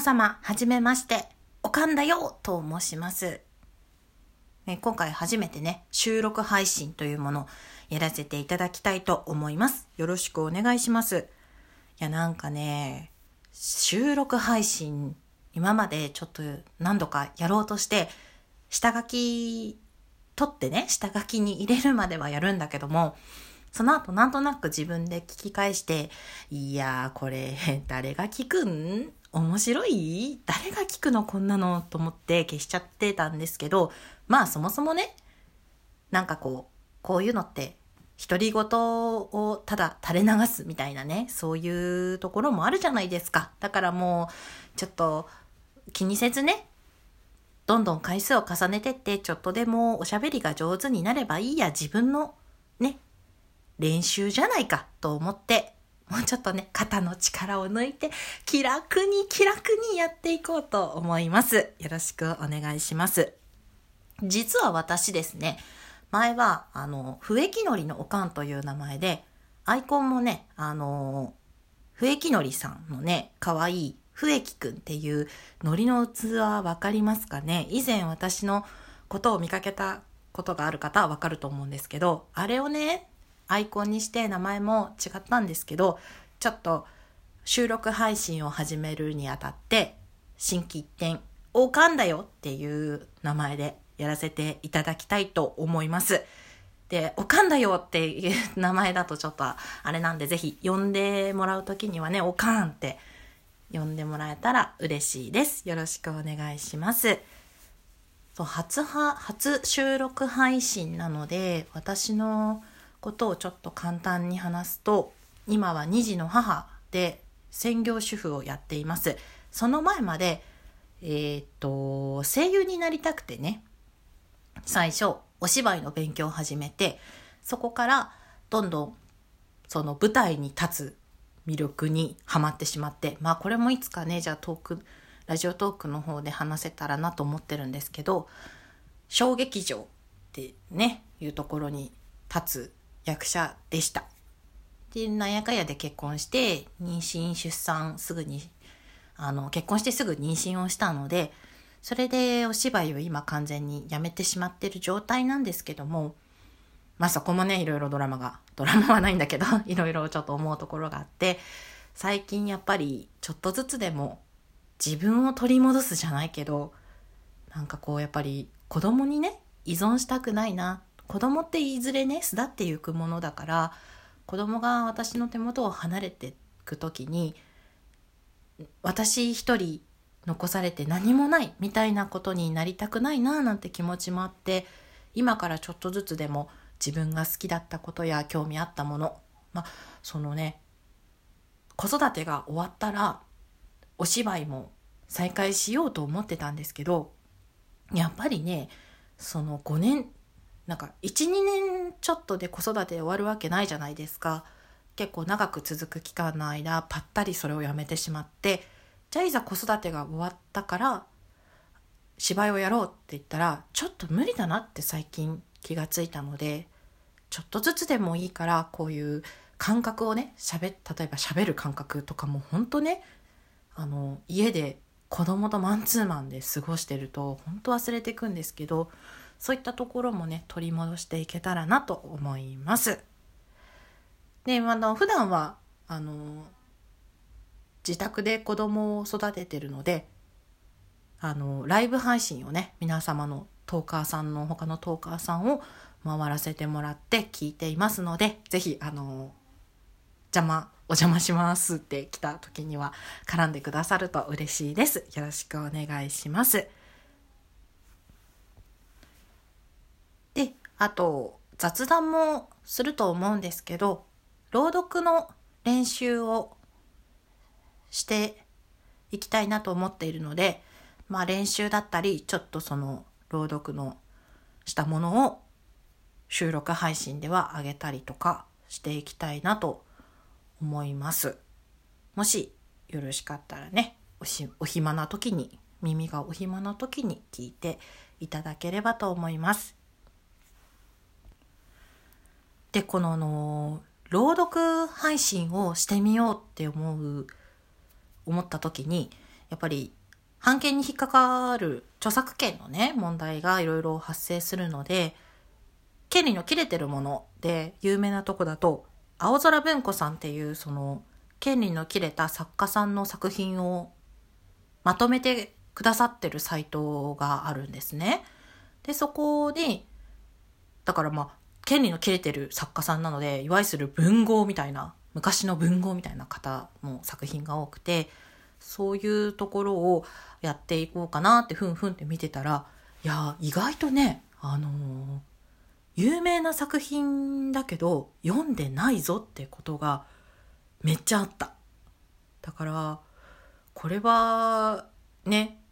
皆様、はじめまして、おかんだよと申します。え今回初めてね、収録配信というものをやらせていただきたいと思います。よろしくお願いします。いや、なんかね、収録配信、今までちょっと何度かやろうとして、下書き取ってね、下書きに入れるまではやるんだけども、その後なんとなく自分で聞き返して、いやーこれ 誰が聞くん？面白い？誰が聞くのこんなのと思って消しちゃってたんですけど、まあそもそもね、なんかこう、こういうのって独り言をただ垂れ流すみたいなね、そういうところもあるじゃないですか。だからもう、ちょっと気にせずね、どんどん回数を重ねてって、ちょっとでもおしゃべりが上手になればいいや、自分のね、練習じゃないかと思って、もうちょっとね、肩の力を抜いて、気楽に気楽にやっていこうと思います。よろしくお願いします。実は私ですね、前は、あの、笛木のりのおかんという名前で、アイコンもね、あの、笛木のりさんのね、かわいい笛木くんっていうのりの器わかりますかね？以前私のことを見かけたことがある方はわかると思うんですけど、あれをね、アイコンにして名前も違ったんですけど、ちょっと収録配信を始めるにあたって、新規一点、おかんだよっていう名前でやらせていただきたいと思います。で、おかんだよっていう名前だとちょっとあれなんで、ぜひ呼んでもらうときにはね、おかんって呼んでもらえたら嬉しいです。よろしくお願いします。そう初は、初収録配信なので、私のことをちょっと簡単に話すと、今は2児の母で専業主婦をやっています。その前まで、えーっと、声優になりたくてね、最初、お芝居の勉強を始めて、そこからどんどんその舞台に立つ魅力にはまってしまって、まあこれもいつかね、じゃあトーク、ラジオトークの方で話せたらなと思ってるんですけど、小劇場ってね、いうところに立つ役者でした。で、なんやかんやで結婚して、妊娠、出産、すぐに、あの、結婚してすぐ妊娠をしたので、それでお芝居を今完全にやめてしまってる状態なんですけども、まあそこもね、いろいろドラマが、ドラマはないんだけど、いろいろちょっと思うところがあって、最近やっぱりちょっとずつでも自分を取り戻すじゃないけど、なんかこうやっぱり子供にね、依存したくないな。子供っていずれね、巣立っていくものだから、子供が私の手元を離れていくときに、私一人残されて何もないみたいなことになりたくないなぁなんて気持ちもあって今からちょっとずつでも自分が好きだったことや興味あったものまあそのね子育てが終わったらお芝居も再開しようと思ってたんですけどやっぱりねその5年なんか12年ちょっとで子育て終わるわけないじゃないですか。結構長く続く期間の間ぱったりそれをやめてしまってじゃあいざ子育てが終わったから芝居をやろうって言ったらちょっと無理だなって最近気がついたのでちょっとずつでもいいからこういう感覚をねしゃべ例えば喋る感覚とかも本当ねあの家で子供とマンツーマンで過ごしてると本当忘れていくんですけどそういったところもね取り戻していけたらなと思います。であの普段はあの自宅で子供を育ててるのであのライブ配信をね皆様のトーカーさんの他のトーカーさんを回らせてもらって聞いていますのでぜひあの邪魔お邪魔しますって来た時には絡んでくださると嬉しいですよろしくお願いしますであと雑談もすると思うんですけど朗読の練習をしていきたいなと思っているので、まあ練習だったり、ちょっとその朗読のしたものを収録配信では上げたりとかしていきたいなと思います。もしよろしかったらね、おしお暇な時に、耳がお暇な時に聞いていただければと思います。で、このあの、朗読配信をしてみようって思う思った時にやっぱり版権に引っかかる著作権のね、問題がいろいろ発生するので、権利の切れてるもので有名なとこだと、青空文庫さんっていうその権利の切れた作家さんの作品をまとめてくださってるサイトがあるんですね。で、そこに、だからまあ、権利の切れてる作家さんなので、いわゆる文豪みたいな、昔の文豪みたいな方の作品が多くて、そういうところをやっていこうかなってふんふんって見てたら、いや、意外とね、あのー、有名な作品だけど読んでないぞってことがめっちゃあった。だから、これはね、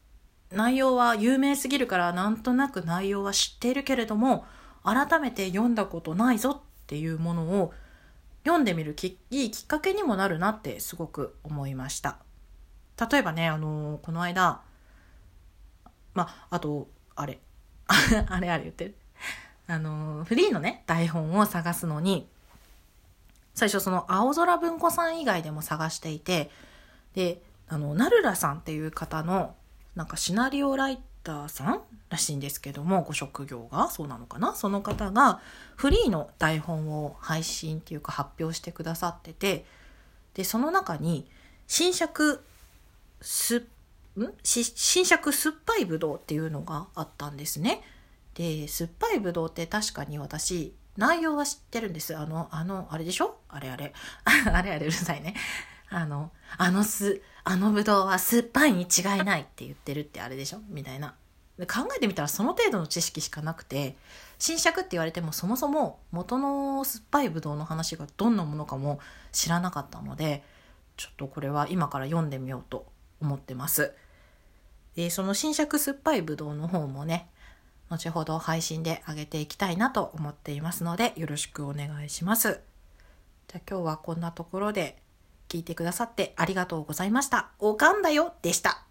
内容は有名すぎるからなんとなく内容は知っているけれども、改めて読んだことないぞっていうものを読んでみるきいいきっかけにもなるなってすごく思いました。例えばね、あのー、この間、まあ、あと、あれ、あれあれ言ってる。あのー、フリーのね、台本を探すのに、最初その青空文庫さん以外でも探していて、で、あの、ナルラさんっていう方の、なんかシナリオライターさんらしいんですけども、ご職業がそうなのかな？その方がフリーの台本を配信っていうか発表してくださってて、で、その中に新尺す、ん？新尺酸っぱいぶどうっていうのがあったんですね。で、酸っぱいぶどうって確かに私、内容は知ってるんです。あの、あの、あれでしょ？あれあれ。あれあれうるさいね。あの、あのす、あのぶどうは酸っぱいに違いないって言ってるってあれでしょ？みたいな。で考えてみたらその程度の知識しかなくて、新尺って言われてもそもそも元の酸っぱいぶどうの話がどんなものかも知らなかったので、ちょっとこれは今から読んでみようと思ってます。で、その新尺酸っぱいぶどうの方もね、後ほど配信で上げていきたいなと思っていますので、よろしくお願いします。じゃあ今日はこんなところで聞いてくださってありがとうございました。おかんだよでした。